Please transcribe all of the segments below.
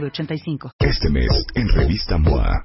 906985. Este mes, en Revista MOA.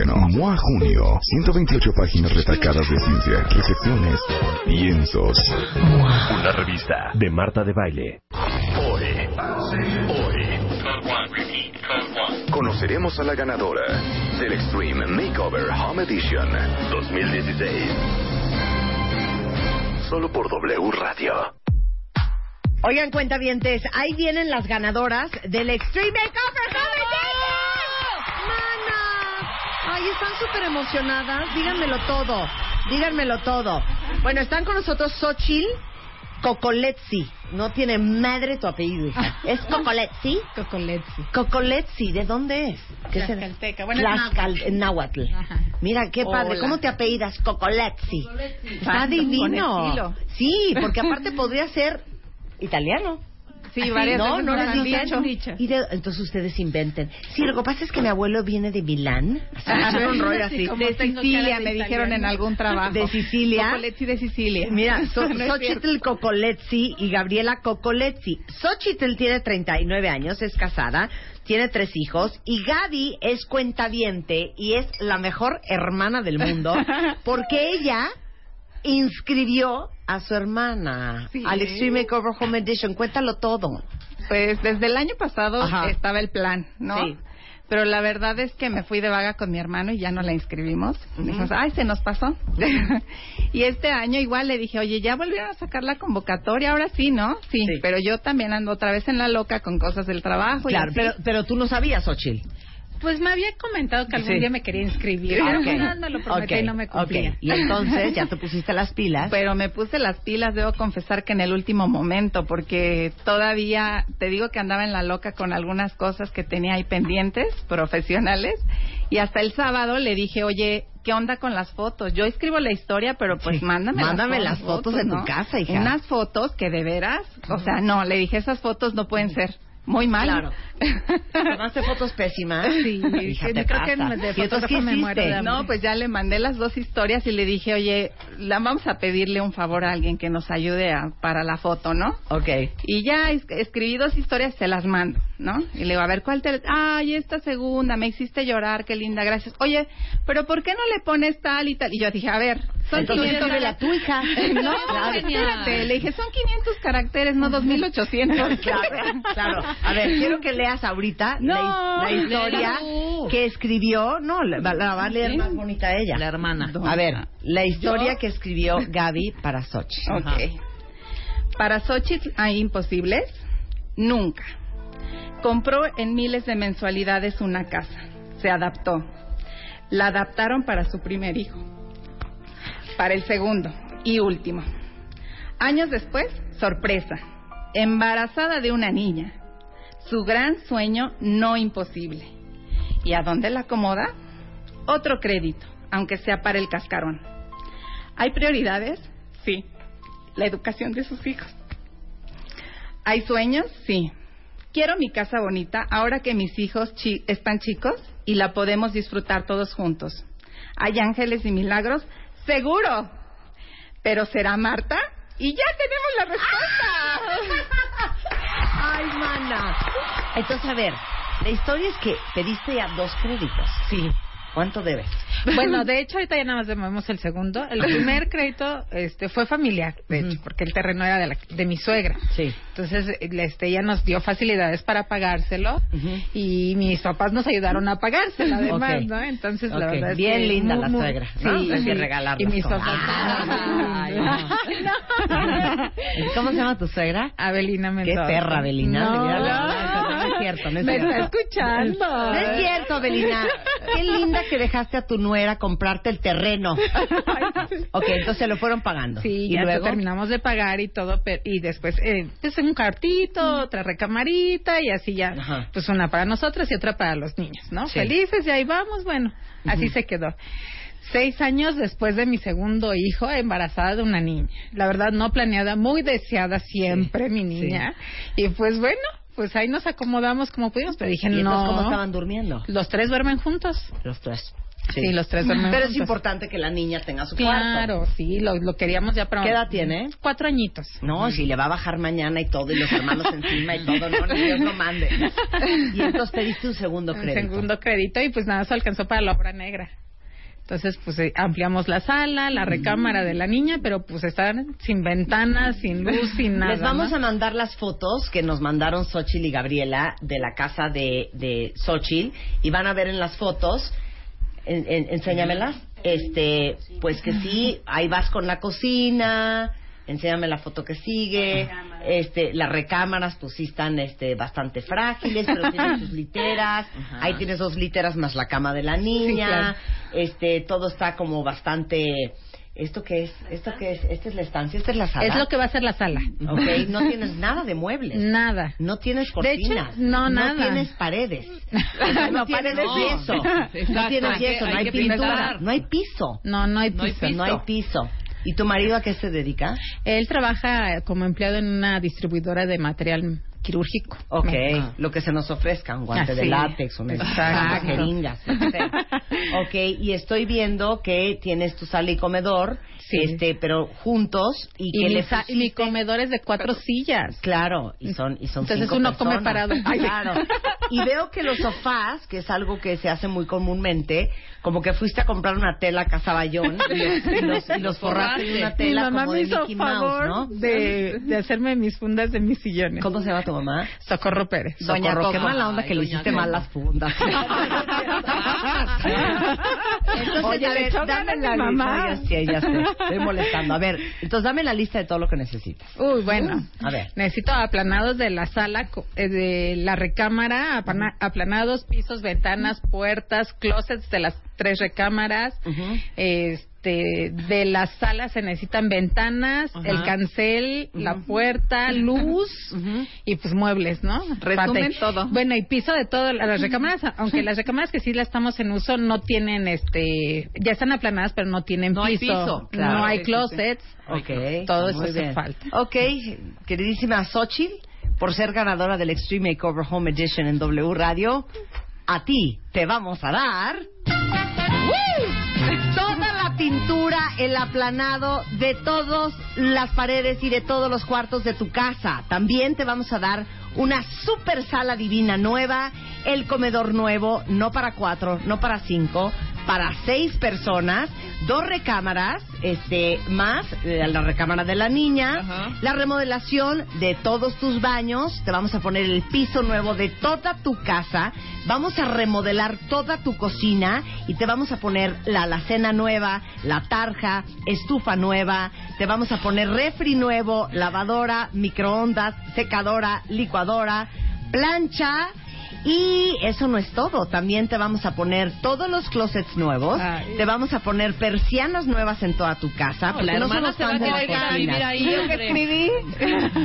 MOA Junio, 128 páginas retacadas de ciencia, reflexiones, piensos. Una revista de Marta de Baile. Hoy, hoy, Conoceremos a la ganadora del Extreme Makeover Home Edition 2016. Solo por W Radio. Oigan, cuentavientes, ahí vienen las ganadoras del Extreme Makeover ¡Mana! Ay, están súper emocionadas. Díganmelo todo. Díganmelo todo. Bueno, están con nosotros Xochil Cocoletzi. No tiene madre tu apellido, hija. ¿Es Cocoletzi? Cocoletzi. Cocoletzi, ¿de dónde es? ¿Qué? Tlaxcalteca. Bueno, Tlaxcal- en náhuatl. Ajá. Mira, qué padre. Hola. ¿Cómo te apellidas? Cocoletzi. Está Con divino. Sí, porque aparte podría ser italiano. Sí, varias no, veces no les han dicho. Y de- entonces ustedes inventen. Sí, lo que pasa es que mi abuelo viene de Milán. Un rollo así. De Sicilia, me dijeron en algún trabajo. De Sicilia. Cocoletzi de Sicilia. Mira, so, No Xochitl Cocoletzi y Gabriela Cocoletzi. Xochitl tiene 39 años, es casada, tiene tres hijos y Gaby es cuentaviente y es la mejor hermana del mundo porque ella inscribió a su hermana Sí. al Extreme Makeover Home Edition. Cuéntalo todo. Pues desde el año pasado Ajá. estaba el plan, ¿no? Sí. Pero la verdad es que me fui de vaga con mi hermano y ya no la inscribimos. Dijimos, ay, se nos pasó. y este año igual le dije, oye, ya volvieron a sacar la convocatoria, ahora sí, ¿no? Sí, Sí. pero yo también ando otra vez en la loca con cosas del trabajo. Claro, pero, pero tú no sabías, Xochitl. Pues me había comentado que algún Sí. día me quería inscribir. Ah, ok. Pero no lo prometí Ok, y no me cumplía. ok. Y entonces ya te pusiste las pilas. Pero me puse las pilas, debo confesar que en el último momento, porque todavía te digo que andaba en la loca con algunas cosas que tenía ahí pendientes, profesionales, y hasta el sábado le dije, oye, ¿qué onda con las fotos? Yo escribo la historia, pero pues Sí. mándame, Mándame las, las fotos de tu ¿no? casa, hija. Unas fotos que de veras, o sea, no, le dije, esas fotos no pueden ser. Muy mal. Claro. Tomaste fotos pésimas. Sí, Hija, sí, te creo que de ¿Y entonces qué me muero de. No, pues ya le mandé las dos historias y le dije, oye, la vamos a pedirle un favor a alguien que nos ayude a- para la foto, ¿no? Ok. Y ya es- escribí dos historias, se las mando, ¿no? Y le digo, a ver, ¿cuál te...? Ay, esta segunda, me hiciste llorar, qué linda, gracias. Oye, pero ¿por qué no le pones tal y tal? Y yo dije, a ver, son Entonces 500... escríbela tú, hija. No, Claro. espérate, le dije, son 500 caracteres, no 2800. Claro, claro. A ver, quiero que leas ahorita No, la, la historia que escribió. No, la, la va a leer Sí. más bonita ella. La hermana. A ver, la historia ¿Yo? que escribió Gaby para Sochi. Ok. Para Xochitl hay imposibles, nunca. Compró en miles de mensualidades una casa. Se adaptó. La adaptaron para su primer hijo. Para el segundo y último. Años después, sorpresa. Embarazada de una niña. Su gran sueño no imposible. ¿Y a dónde la acomoda? Otro crédito, aunque sea para el cascarón. ¿Hay prioridades? Sí. La educación de sus hijos. ¿Hay sueños? Sí. Quiero mi casa bonita ahora que mis hijos chi- están chicos y la podemos disfrutar todos juntos. ¿Hay ángeles y milagros? Seguro. ¿Pero será Marta? Y ya tenemos la respuesta. Ay, mana. Entonces, a ver, la historia es que pediste ya dos créditos. Sí. ¿Cuánto debes? Bueno, de hecho, ahorita ya nada más vemos el segundo. El primer crédito este, fue familiar, de hecho, porque el terreno era de, la- de mi suegra. Sí. Entonces, este, ella nos dio facilidades para pagárselo y mis papás nos ayudaron a pagárselo además. ¿no? Entonces, la verdad es bien que linda muy, la suegra, ¿no? Sí, Hay que Y mis papás. Ay, no. ¿Cómo se llama tu suegra? Abelina Qué Mendoza. perra, Abelina. No, no. no, no es cierto, no es Me cierto. está escuchando. No es cierto, Abelina. Qué linda que dejaste a tu nuera comprarte el terreno. ok, entonces se lo fueron pagando. Sí, y ya luego. terminamos de pagar y todo, pero, y después, eh, pues un cartito, otra recamarita y así ya, Ajá. pues una para nosotros y otra para los niños, ¿no? Sí. Felices y ahí vamos, bueno, así se quedó. Seis años después de mi segundo hijo, embarazada de una niña. La verdad, no planeada, muy deseada siempre, mi niña. Y pues bueno, pues ahí nos acomodamos como pudimos, pero dije, ¿Y no. cómo estaban durmiendo? Los tres duermen juntos. Los tres. Sí, los tres duermen Pero es importante que la niña tenga su Claro, cuarto. sí, lo, lo queríamos ya para... ¿Qué edad tiene? Cuatro añitos. No, si le va a bajar mañana y todo, y los hermanos encima y todo, no, ni Dios lo mande. Y entonces pediste un segundo Un crédito. segundo crédito y pues nada, se alcanzó para la obra negra. Entonces, pues eh, ampliamos la sala, la recámara de la niña, pero pues están sin ventanas, sin luz, sin nada. Les vamos ¿no? a mandar las fotos que nos mandaron Xochitl y Gabriela de la casa de, de Xochitl y van a ver en las fotos, en- en- enséñamelas, este, pues que sí, ahí vas con la cocina, enséñame la foto que sigue, este, las recámaras pues sí están este, bastante frágiles, pero tienen sus literas, ahí tienes dos literas más la cama de la niña, claro. este, todo está como bastante... ¿Esto qué es? ¿Esto qué es? ¿Esta es la estancia? ¿Esta es la sala? Es lo que va a ser la sala. Ok, no tienes nada de muebles. Nada. No tienes De hecho, cortinas. no, nada. tienes paredes. No, No, tienes paredes no. yeso. No tienes yeso, no hay pintura. pintar. No hay piso. No, no hay No piso. No hay piso. ¿Y tu marido a qué se dedica? Él trabaja como empleado en una distribuidora de material quirúrgico. Ok, Ah. lo que se nos ofrezca, un guante de Así. látex, una Exacto. jeringas. Ok, y estoy viendo que tienes tu sala y comedor, Sí. este, pero juntos y, Y, que mi, le sa- y mi comedor es de cuatro sillas. Claro, y son y son Entonces cinco uno come parado. Ay. Claro. Y veo que los sofás, que es algo que se hace muy comúnmente, como que fuiste a comprar una tela a Casaballón y los, y los, y los forraste de una Mi tela mamá como me de hizo Mickey favor Mouse, ¿no? de, de hacerme mis fundas de mis sillones. ¿Cómo se tu mamá? Socorro Pérez. Doña Socorro, qué mala onda Ay, que le hiciste mal las fundas. Entonces, Oye, a le ver, dame la mamá. lista. Ya sé, ya sé. Estoy molestando. A ver, entonces dame la lista de todo lo que necesitas. Uy, bueno. A ver. Necesito aplanados de la sala, eh, de la recámara, aplanados, pisos, ventanas, puertas, closets de las tres recámaras. Este, de la sala se necesitan ventanas, el cancel, la puerta, luz y pues muebles, ¿no? Resumen todo. Bueno, y piso de todo, las recámaras, aunque las recámaras que sí las estamos en uso no tienen este, ya están aplanadas pero no tienen No hay piso, piso, claro. no hay closets. Ok, Todo eso hace falta. Ok, queridísima Xochitl, por ser ganadora del Extreme Makeover Home Edition en W Radio, a ti te vamos a dar. Toda la pintura, el aplanado de todas las paredes y de todos los cuartos de tu casa. También te vamos a dar una super sala divina nueva, el comedor nuevo, no para cuatro, no para cinco, para seis personas, dos recámaras, este, más eh, la recámara de la niña, Ajá. la remodelación de todos tus baños, te vamos a poner el piso nuevo de toda tu casa, vamos a remodelar toda tu cocina y te vamos a poner la alacena nueva, la tarja, estufa nueva, te vamos a poner refri nuevo, lavadora, microondas, secadora, licuadora, plancha. Y eso no es todo, también te vamos a poner todos los closets nuevos, Ay. te vamos a poner persianas nuevas en toda tu casa. porque la no somos se va a cortinas. vivir ahí, ¿Sí lo que hombre. escribí?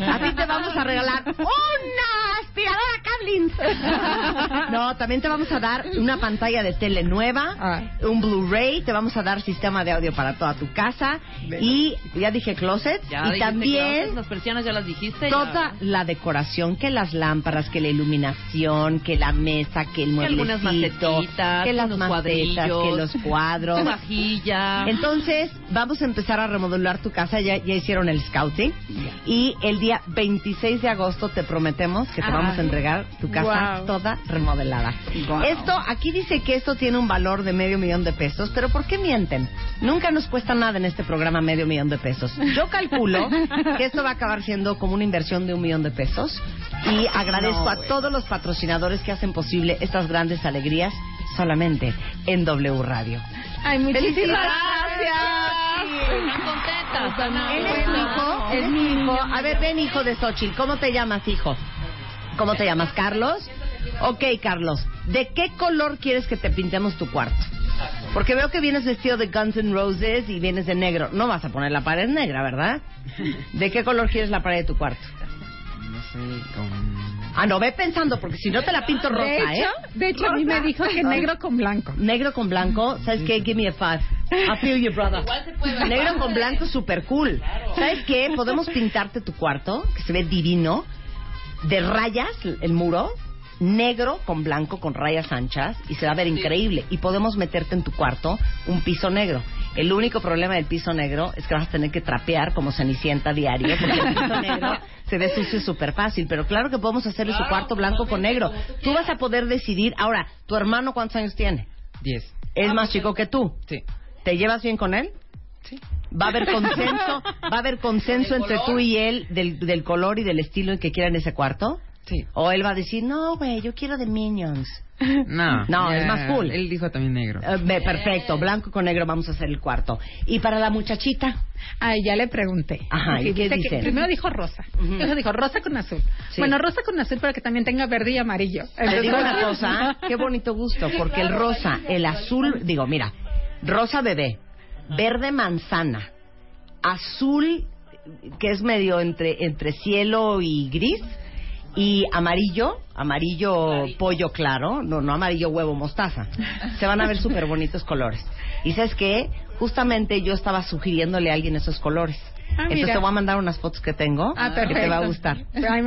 A ti te vamos a regalar una aspiradora No, también te vamos a dar una pantalla de tele nueva, Ay. un Blu-ray, te vamos a dar sistema de audio para toda tu casa y ya dije closets Ya y también closets, las persianas ya las dijiste. toda ya. la decoración, que las lámparas, que la iluminación, que la mesa, que el mueblecito, algunas macetitas, que las macetas, que los cuadros. vajilla. Entonces, vamos a empezar a remodelar tu casa. Ya, ya hicieron el scouting. Y el día 26 de agosto te prometemos que te vamos a entregar tu casa toda remodelada. Esto, aquí dice que esto tiene un valor de medio millón de pesos, pero ¿por qué mienten? Nunca nos cuesta nada en este programa medio millón de pesos. Yo calculo que esto va a acabar siendo como una inversión de un millón de pesos y agradezco a todos los patrocinadores que hacen posible estas grandes alegrías solamente en W Radio. Ay, muchísimas gracias. contentas. Él es mi hijo, es mi hijo. A ver, ven, hijo de Xochitl. ¿Cómo te llamas, hijo? ¿Cómo te llamas, Carlos? Ok, Carlos. ¿De qué color quieres que te pintemos tu cuarto? Porque veo que vienes vestido de Guns N' Roses y vienes de negro. No vas a poner la pared negra, ¿verdad? ¿De qué color quieres la pared de tu cuarto? No sé, con... Ah, no, ve pensando, porque si no te la pinto rosa, de hecho, ¿eh? de hecho a mí me dijo que negro con blanco. Negro con blanco, ¿sabes qué? Give me a five. I feel you, brother. Negro con blanco, super cool. ¿Sabes qué? Podemos pintarte tu cuarto, que se ve divino, de rayas, el muro, negro con blanco, con rayas anchas, y se va a ver increíble. Y podemos meterte en tu cuarto un piso negro. El único problema del piso negro es que vas a tener que trapear como cenicienta diario, porque el piso negro se ve sucio súper fácil. Pero claro que podemos hacerle su cuarto blanco con negro. Tú vas a poder decidir. Ahora, ¿tu hermano cuántos años tiene? Diez. Es más chico que tú. Sí. ¿Te llevas bien con él? Sí. Va a haber consenso, va a haber consenso entre tú y él del, del color y del estilo en que quieran ese cuarto. Sí. O él va a decir, no, güey, yo quiero de Minions. No. No, ya, es más cool. Él dijo también negro. Eh, ve, perfecto, blanco con negro vamos a hacer el cuarto. Y para la muchachita, Ay, ya le pregunté. Ajá, ¿y qué dice primero dijo rosa. Ujú. Luego dijo rosa con azul. Sí. Bueno, rosa con azul, pero que también tenga verde y amarillo. te digo una Entonces- cosa, qué bonito gusto, porque el rosa, el azul, digo, mira, rosa bebé, verde manzana, azul que es medio entre entre cielo y gris y amarillo, amarillo pollo claro, no no amarillo huevo mostaza. Se van a ver súper bonitos colores. Y sabes qué, justamente yo estaba sugiriéndole a alguien esos colores. Ah, Entonces mira. te voy a mandar unas fotos que tengo Ah, que te va a gustar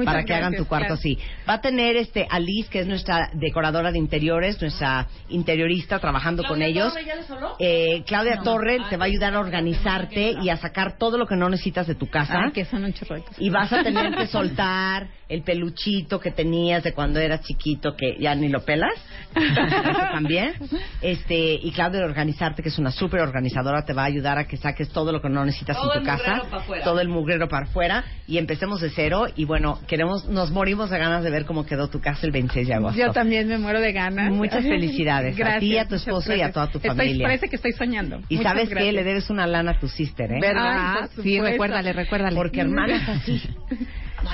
para que hagan tu cuarto claro. así. Va a tener este Alice, que es nuestra decoradora de interiores, nuestra interiorista, trabajando con ellos. Eh, Claudia Torre te va a ayudar a organizarte y a sacar todo lo que no necesitas de tu casa. Ah, que son. Y vas a tener que soltar el peluchito que tenías de cuando eras chiquito que ya ni lo pelas. También. Este, y Claudia organizarte, que es una súper organizadora, te va a ayudar a que saques todo lo que no necesitas Todo en tu casa. Todo el mugrero para afuera. Y empecemos de cero. Y bueno, queremos, nos morimos de ganas de ver cómo quedó tu casa el 26 de agosto. Yo también me muero de ganas. Muchas felicidades a Gracias, ti, a tu esposo y a toda tu Estoy- familia. parece que estoy soñando. Y Muchas sabes que le debes una lana a tu sister, ¿eh? ¿Verdad? Por Sí, recuérdale, recuérdale. Porque hermana es así.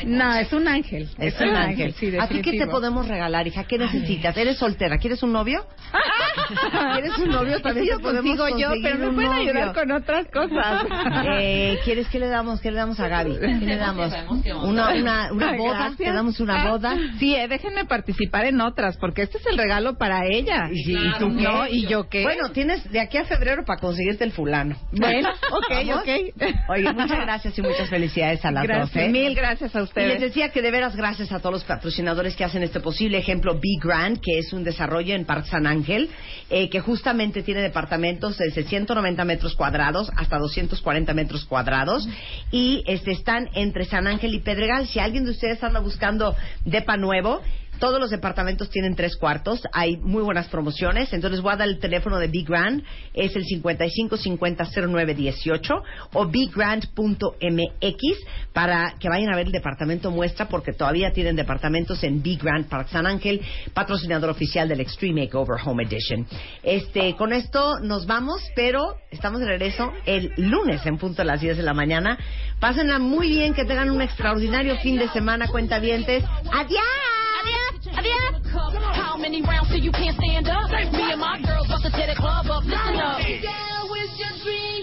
No, es un ángel. Es un ángel. sí, ¿A ti qué te podemos regalar, hija? ¿Qué necesitas? ¿Eres soltera? ¿Quieres un novio? ¿Quieres un novio? También te podemos consigo yo, pero me un pueden novio. ayudar con otras cosas. Eh, ¿Quieres que le damos? ¿Qué le damos a Gaby? ¿Qué le damos? Una, una, una Ay, boda. gracias. ¿Te damos una boda? Sí, eh, déjenme participar en otras, porque este es el regalo para ella. ¿Y, y tú qué? No, ¿y yo qué? Bueno, tienes de aquí a febrero para conseguirte el fulano. Bueno, ok, ¿Vamos? ok. Oye, muchas gracias y muchas felicidades a las Gracias, dos. ¿eh? mil gracias a Y les ustedes. decía que de veras gracias a todos los patrocinadores que hacen este posible. Ejemplo, Big Grand, que es un desarrollo en Park San Ángel, eh, que justamente tiene departamentos desde 190 metros cuadrados hasta 240 metros cuadrados. Y este, están entre San Ángel y Pedregal. Si alguien de ustedes anda buscando depa nuevo, todos los departamentos tienen tres cuartos. Hay muy buenas promociones. Entonces voy a dar el teléfono de Big Grand. Es el 55500918 o biggrand.mx para que vayan a ver el departamento muestra porque todavía tienen departamentos en Big Grand Park San Ángel, patrocinador oficial del Extreme Makeover Home Edition. Este, con esto nos vamos, pero estamos de regreso el lunes en punto a las 10 de la mañana. Pásenla muy bien, que tengan un extraordinario fin de semana, cuentavientes. ¡Adiós! How many rounds till you can't stand up? Me and my girls about to tear the club up. Listen up. Girl, where's your drink?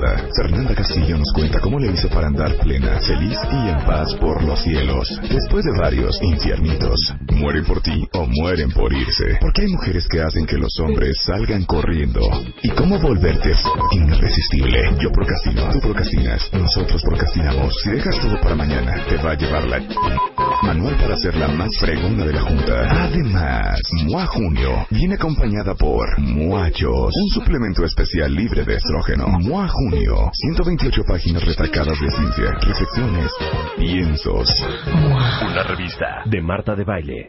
Fernanda Castillo nos cuenta cómo le hizo para andar plena, feliz y en paz por los cielos. Después de varios infiernitos, mueren por ti o mueren por irse. Porque hay mujeres que hacen que los hombres salgan corriendo. ¿Y cómo volverte irresistible? Yo procrastino, tú procrastinas, nosotros procrastinamos. Si dejas todo para mañana, te va a llevar la... Manual para ser la más fregona de la junta. Además, MOA Junio viene acompañada por Muachos, un suplemento especial libre de estrógeno. MOA Junio, 128 páginas retacadas de ciencia, reflexiones, piensos. Una revista de Marta de Baile.